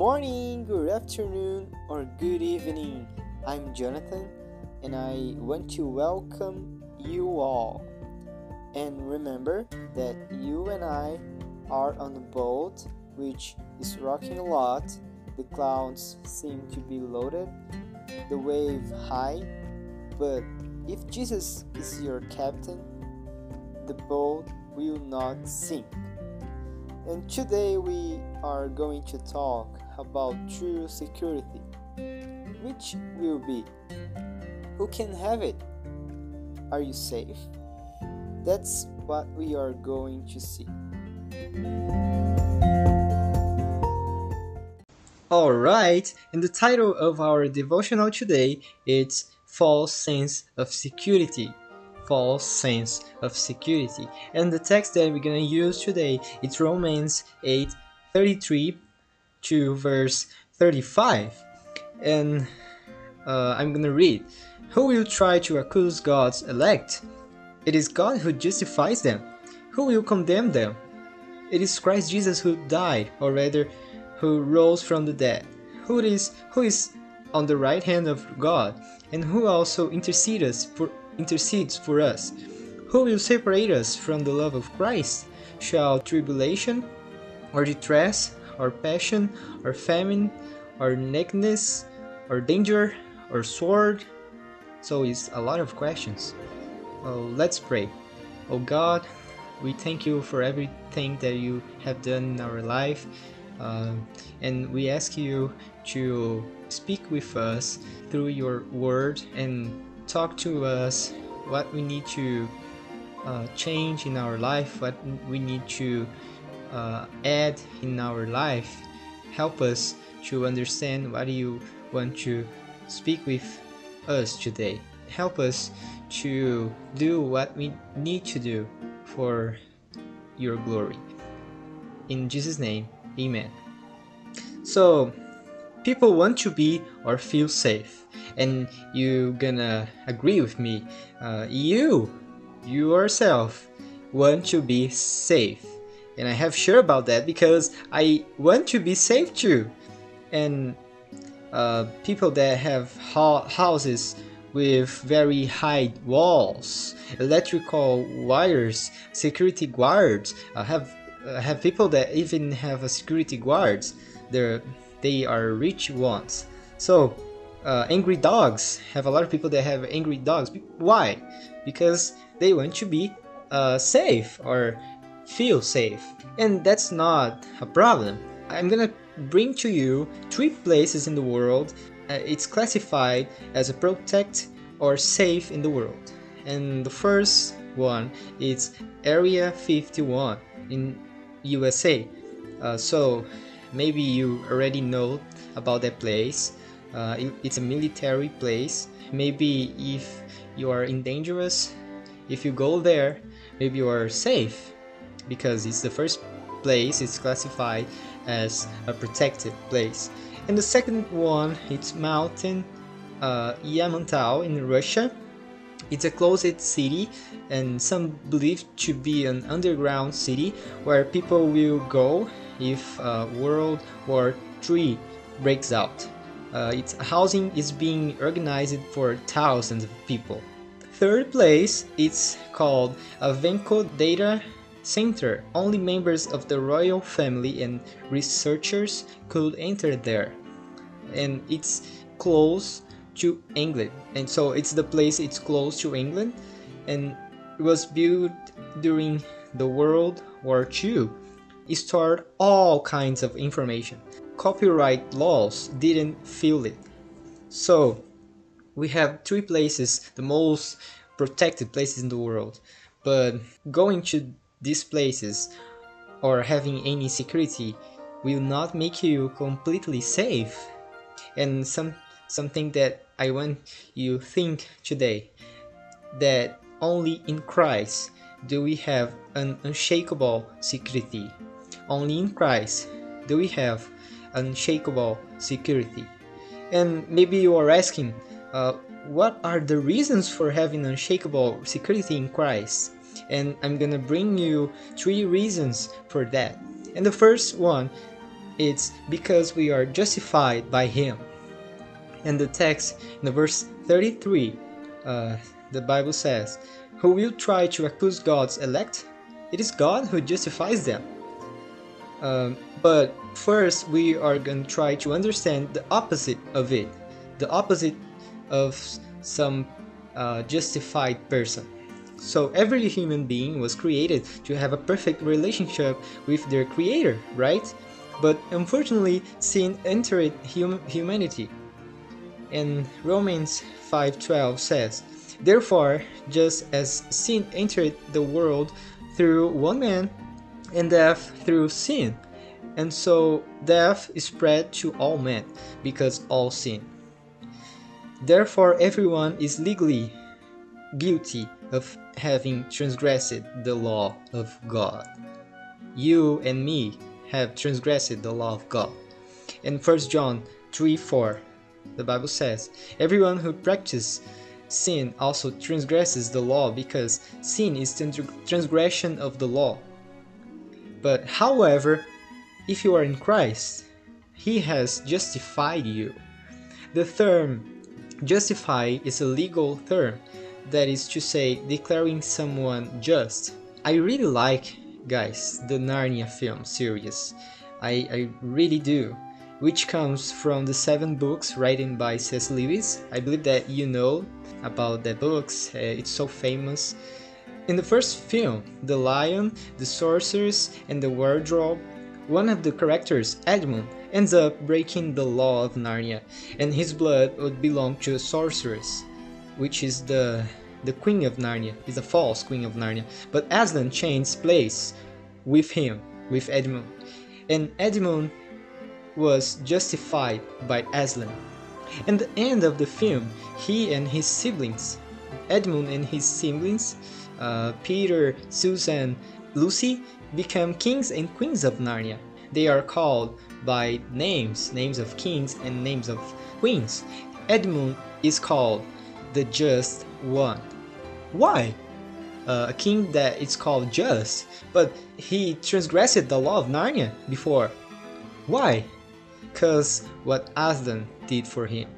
morning, good afternoon, or good evening. I'm Jonathan, and I want to welcome you all. And remember that you and I are on a boat which is rocking a lot. The clouds seem to be loaded, the wave high, but if Jesus is your captain, the boat will not sink. And today we are going to talk about true security. Which will be? Who can have it? Are you safe? That's what we are going to see. All right, and the title of our devotional today is False Sense of Security. False sense of security. And the text that we're going to use today is Romans 8 33 to verse 35. And uh, I'm to read Who will try to accuse God's elect? It is God who justifies them. Who will condemn them? It is Christ Jesus who died, or rather, who rose from the dead, who is who is on the right hand of God, and who also intercedes for intercedes for us. Who will separate us from the love of Christ? Shall tribulation, or distress, or passion, or famine, or nakedness, or danger, or sword? So it's a lot of questions. Oh, let's pray. Oh God, we thank you for everything that you have done in our life. Uh, and we ask you to speak with us through your word and talk to us what we need to uh, change in our life, what we need to uh, add in our life. Help us to understand what you want to speak with us today. Help us to do what we need to do for your glory. In Jesus' name, Amen. So, people want to be or feel safe, and you gonna agree with me. Uh, you, yourself, want to be safe, and I have sure about that because I want to be safe too. And uh, people that have ha- houses with very high walls, electrical wires, security guards. I have uh, have people that even have a security guards. They're they are rich ones. So uh, angry dogs have a lot of people that have angry dogs. Why? Because they want to be uh, safe or feel safe, and that's not a problem. I'm gonna bring to you three places in the world uh, it's classified as a protect or safe in the world. And the first one is Area 51 in USA. Uh, so maybe you already know about that place. Uh, it, it's a military place. Maybe if you are in dangerous, if you go there, maybe you are safe because it's the first place. It's classified as a protected place. And the second one, it's mountain uh, Yamantau in Russia. It's a closed city and some believe to be an underground city where people will go if uh, World War III breaks out. Uh, its housing is being organized for thousands of people. Third place, it's called HavenCo Data Center. Only members of the royal family and researchers could enter there. And it's close to England. And so it's the place it's close to England and it was built during the World War II. It stored all kinds of information. Copyright laws didn't fill it. So we have three places, the most protected places in the world. But going to these places or having any security will not make you completely safe. And some something that I want you think today that only in Christ do we have an unshakable security. Only in Christ do we have unshakable security. And maybe you are asking, uh, what are the reasons for having unshakable security in Christ? And I'm gonna bring you three reasons for that. And the first one it's because we are justified by Him. And the text in the verse 33, uh, the Bible says, Who will try to accuse God's elect? It is God who justifies them. Um, but first, we are going to try to understand the opposite of it, the opposite of some uh, justified person. So every human being was created to have a perfect relationship with their creator, right? But unfortunately, sin entered hum- humanity. And Romans 5:12 says, "Therefore, just as sin entered the world through one man, and death through sin, and so death is spread to all men because all sin. Therefore, everyone is legally guilty of having transgressed the law of God. You and me have transgressed the law of God. In 1 John 3 4, the Bible says, Everyone who practices sin also transgresses the law because sin is transgression of the law. But however, if you are in Christ, He has justified you. The term justify is a legal term, that is to say, declaring someone just. I really like, guys, the Narnia film series. I, I really do. Which comes from the seven books written by C.S. Lewis. I believe that you know about the books, uh, it's so famous. In the first film, The Lion, the Sorceress, and the Wardrobe, one of the characters, Edmund, ends up breaking the law of Narnia, and his blood would belong to a sorceress, which is the the queen of Narnia, is a false queen of Narnia. But Aslan changes place with him, with Edmund, and Edmund was justified by Aslan. And the end of the film, he and his siblings, Edmund and his siblings, uh, Peter, Susan, Lucy, become kings and queens of Narnia. They are called by names, names of kings and names of queens. Edmund is called the just one. Why? Uh, a king that is called just, but he transgressed the law of Narnia before. Why? Because what Aslan did for him.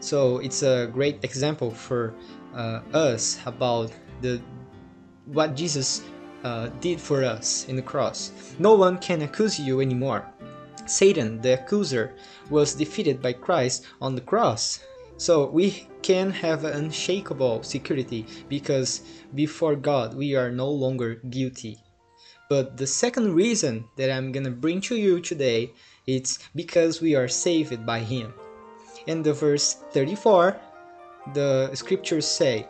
So it's a great example for uh, us about the what Jesus uh, did for us in the cross. No one can accuse you anymore. Satan, the accuser, was defeated by Christ on the cross. So we can have unshakable security because before God we are no longer guilty. But the second reason that I'm gonna bring to you today it's because we are saved by Him. In the verse 34, the scriptures say,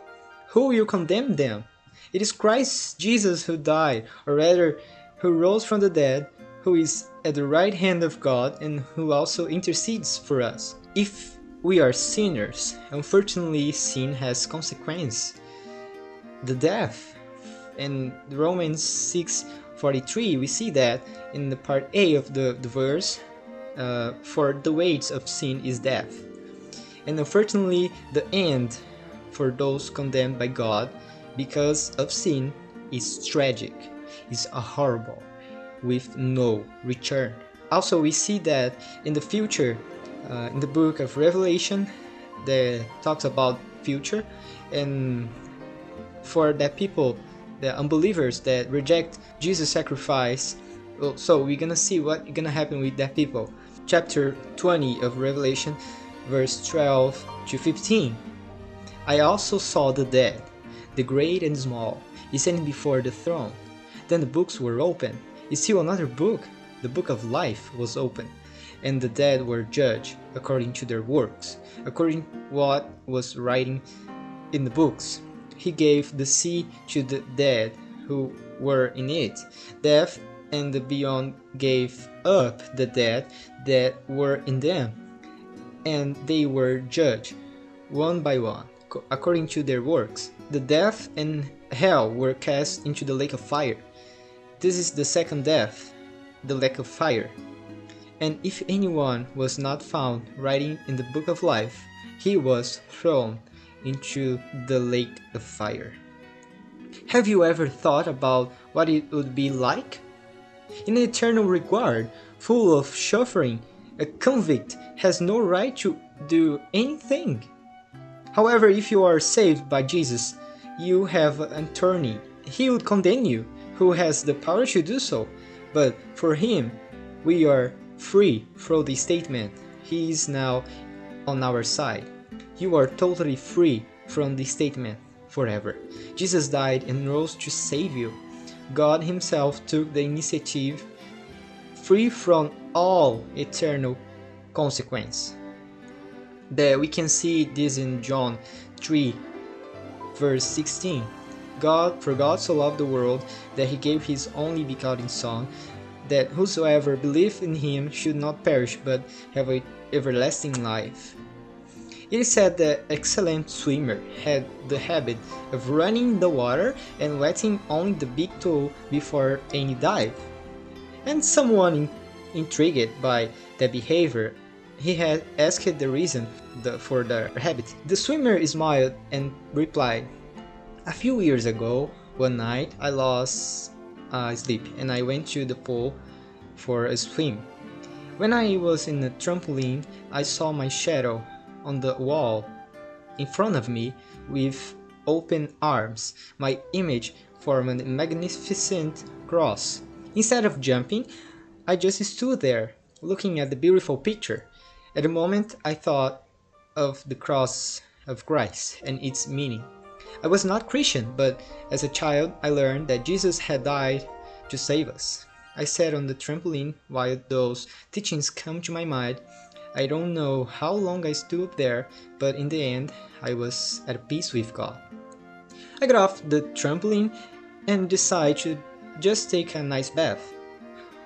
Who will condemn them? It is Christ Jesus who died, or rather, who rose from the dead, who is at the right hand of God, and who also intercedes for us. If we are sinners, unfortunately, sin has consequence. The death. In Romans 6:43, we see that in the part A of the, the verse, uh, for the wage of sin is death. And unfortunately, the end for those condemned by God because of sin is tragic, is horrible, with no return. Also, we see that in the future, uh, in the book of Revelation, that talks about future, and for that people, the unbelievers that reject Jesus' sacrifice, so we're gonna see what gonna happen with that people. Chapter 20 of Revelation, verse 12 to 15. I also saw the dead the great and small, standing before the throne. Then the books were opened. Is still another book, the book of life, was opened, and the dead were judged according to their works, according what was writing in the books. He gave the sea to the dead who were in it. Death and the beyond gave up the dead that were in them, and they were judged one by one according to their works. The death and hell were cast into the lake of fire. This is the second death, the lake of fire. And if anyone was not found writing in the book of life, he was thrown into the lake of fire. Have you ever thought about what it would be like? In eternal regard, full of suffering, a convict has no right to do anything. However, if you are saved by Jesus, you have an attorney. He will condemn you, who has the power to do so. But for him, we are free from the statement. He is now on our side. You are totally free from the statement forever. Jesus died and rose to save you. God Himself took the initiative, free from all eternal consequence. That we can see this in John 3, verse 16. God, for God so loved the world that He gave His only begotten Son, that whosoever believeth in Him should not perish but have a everlasting life. It is said that excellent swimmer had the habit of running in the water and wetting only the big toe before any dive. And someone in, intrigued by that behavior, he had asked the reason the, for the habit. The swimmer smiled and replied, "A few years ago, one night I lost uh, sleep and I went to the pool for a swim. When I was in the trampoline, I saw my shadow on the wall in front of me with open arms. My image formed a magnificent cross. Instead of jumping, I just stood there, looking at the beautiful picture. At the moment, I thought of the cross of Christ and its meaning. I was not Christian, but as a child, I learned that Jesus had died to save us. I sat on the trampoline while those teachings come to my mind I don't know how long I stood there, but in the end, I was at peace with God. I got off the trampoline and decided to just take a nice bath.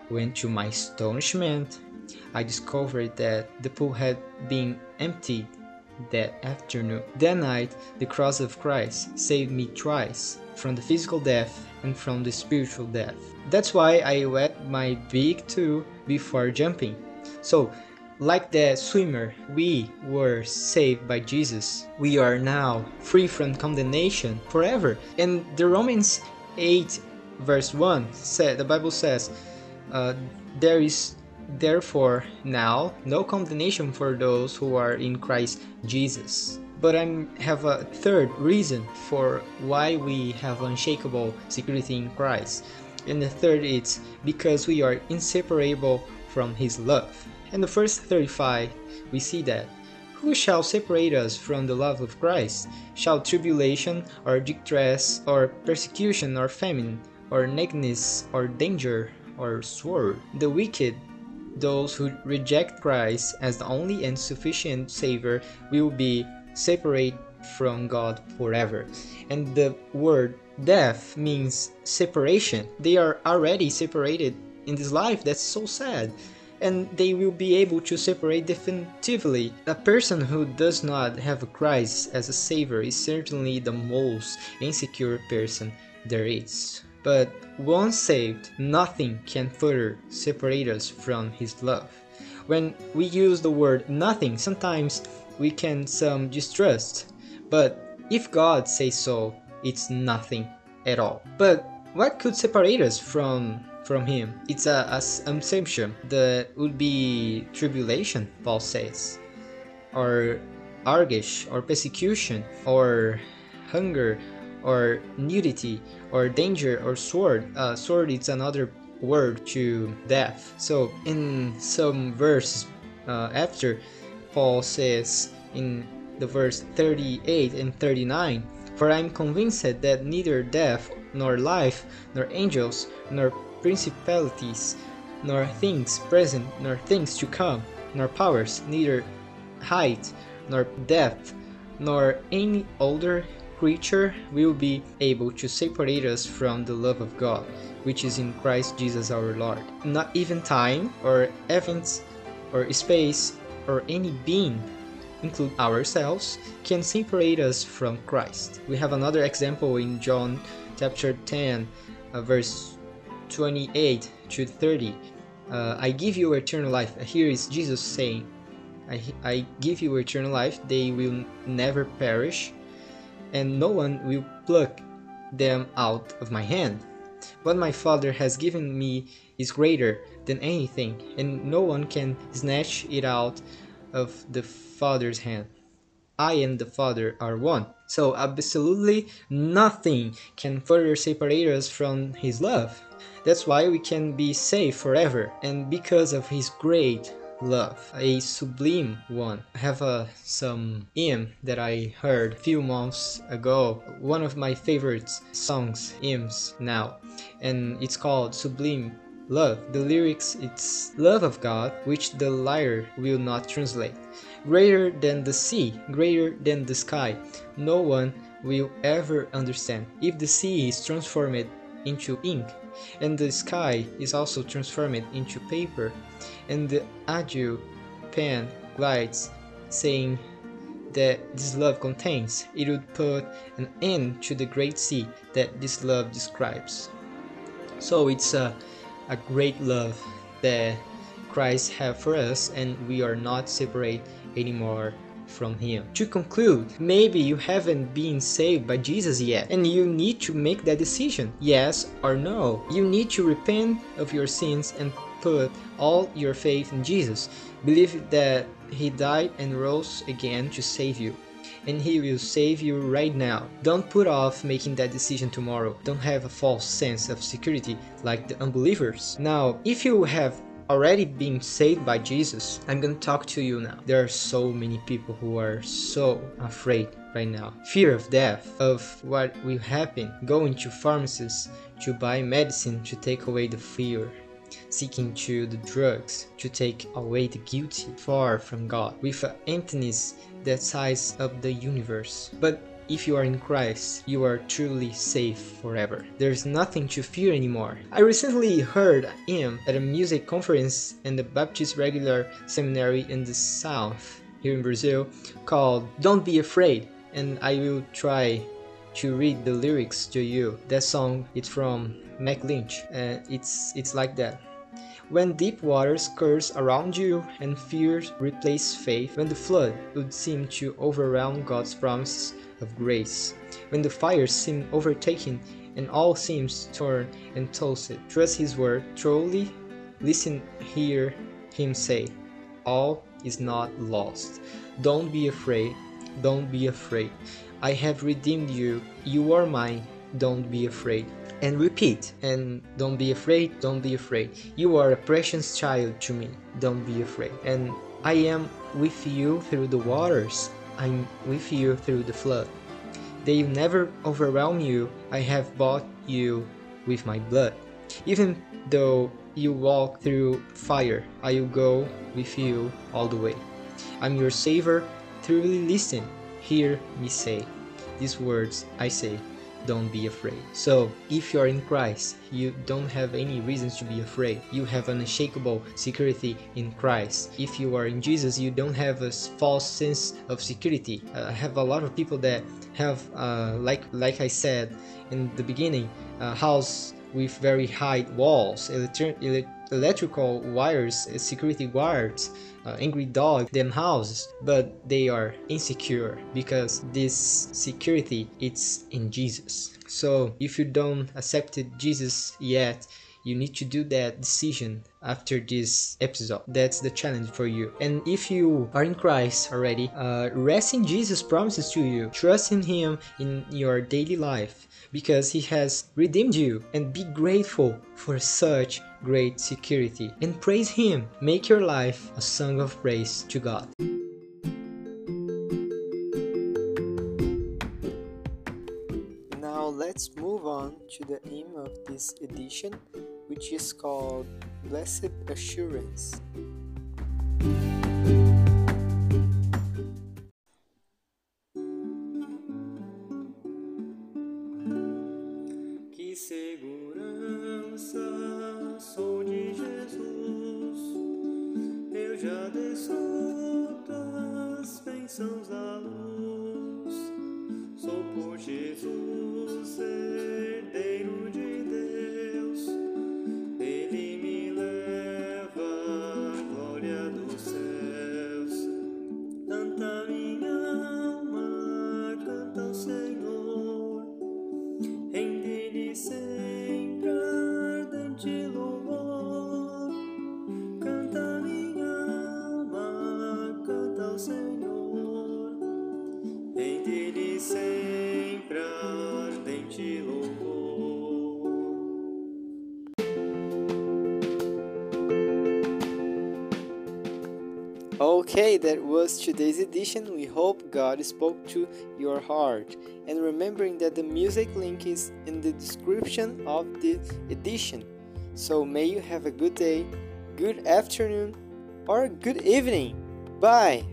When, to my astonishment, I discovered that the pool had been emptied that afternoon. That night, the cross of Christ saved me twice from the physical death and from the spiritual death. That's why I wet my big toe before jumping. So, like the swimmer, we were saved by Jesus. We are now free from condemnation forever. And the Romans 8 verse 1 said the Bible says, uh, there is therefore now no condemnation for those who are in Christ Jesus. But I have a third reason for why we have unshakable security in Christ. And the third is because we are inseparable from his love. In the first 35, we see that who shall separate us from the love of Christ? Shall tribulation, or distress, or persecution, or famine, or nakedness, or danger, or sword? The wicked, those who reject Christ as the only and sufficient Savior, will be separate from God forever. And the word death means separation. They are already separated in this life. That's so sad and they will be able to separate definitively. A person who does not have Christ as a savior is certainly the most insecure person there is. But once saved, nothing can further separate us from his love. When we use the word nothing, sometimes we can some distrust, but if God says so, it's nothing at all. But what could separate us from from him. It's a, a assumption that would be tribulation, Paul says, or anguish, or persecution, or hunger, or nudity, or danger, or sword. Uh, sword is another word to death. So in some verse uh, after, Paul says in the verse 38 and 39, For I am convinced that neither death, nor life, nor angels, nor principalities, nor things present, nor things to come, nor powers, neither height, nor depth, nor any other creature will be able to separate us from the love of God, which is in Christ Jesus our Lord. Not even time, or events, or space, or any being, include ourselves, can separate us from Christ. We have another example in John chapter 10, uh, verse 28 to 30 uh, i give you eternal life here is jesus saying I, I give you eternal life they will never perish and no one will pluck them out of my hand What my Father has given me is greater than anything, and no one can snatch it out of the Father's hand. I and the Father are one. So, absolutely nothing can further separate us from His love. That's why we can be safe forever, and because of His great love, a sublime one. I have uh, some hymn that I heard a few months ago, one of my favorite songs, hymns now, and it's called Sublime Love. The lyrics, it's love of God, which the lyre will not translate. Greater than the sea, greater than the sky, no one will ever understand. If the sea is transformed into ink, and the sky is also transformed into paper, and the adieu pen glides, saying that this love contains, it would put an end to the great sea that this love describes. So it's a, a great love that Christ have for us, and we are not separate anymore from him. To conclude, maybe you haven't been saved by Jesus yet and you need to make that decision, yes or no. You need to repent of your sins and put all your faith in Jesus. Believe that he died and rose again to save you. And he will save you right now. Don't put off making that decision tomorrow. Don't have a false sense of security like the unbelievers. Now, if you have already been saved by Jesus, I'm gonna talk to you now. There are so many people who are so afraid right now. Fear of death, of what will happen, going to pharmacies to buy medicine to take away the fear. Seeking to the drugs to take away the guilty, far from God, with an emptiness that size of the universe. But if you are in Christ, you are truly safe forever. There's nothing to fear anymore. I recently heard hymn at a music conference in the Baptist Regular Seminary in the South, here in Brazil, called Don't Be Afraid, and I will try to read the lyrics to you. That song it's from Mac Lynch, and it's it's like that. When deep waters curse around you and fears replace faith, when the flood would seem to overwhelm God's promises, of grace. When the fires seem overtaken and all seems torn and tossed, trust his word truly, listen, hear him say, All is not lost. Don't be afraid, don't be afraid. I have redeemed you, you are mine, don't be afraid. And repeat, and don't be afraid, don't be afraid. You are a precious child to me, don't be afraid. And I am with you through the waters, I'm with you through the flood. They never overwhelm you. I have bought you with my blood. Even though you walk through fire, I will go with you all the way. I'm your Savior. Truly listen, hear me say. These words I say don't be afraid. So, if you are in Christ, you don't have any reasons to be afraid. You have unshakable security in Christ. If you are in Jesus, you don't have a false sense of security. Uh, I have a lot of people that have, uh, like like I said in the beginning, a house with very high walls, electric electrical wires, security guards, uh, angry dog them houses but they are insecure because this security it's in jesus. So if you don't accept jesus yet you need to do that decision after this episode. That's the challenge for you. And if you are in christ already uh, rest in jesus promises to you. Trust in him in your daily life because he has redeemed you. And be grateful for such great security. And praise him. Make your life a song of praise to god on to the aim of this edition which is called blessed assurance de louvor. Canta minha alma, canta ao Senhor. Em dele sempre ardente louvor. Okay, that was today's edition. We hope God spoke to your heart. And remembering that the music link is in the description of the edition. So may you have a good day, good afternoon, or good evening. Bye.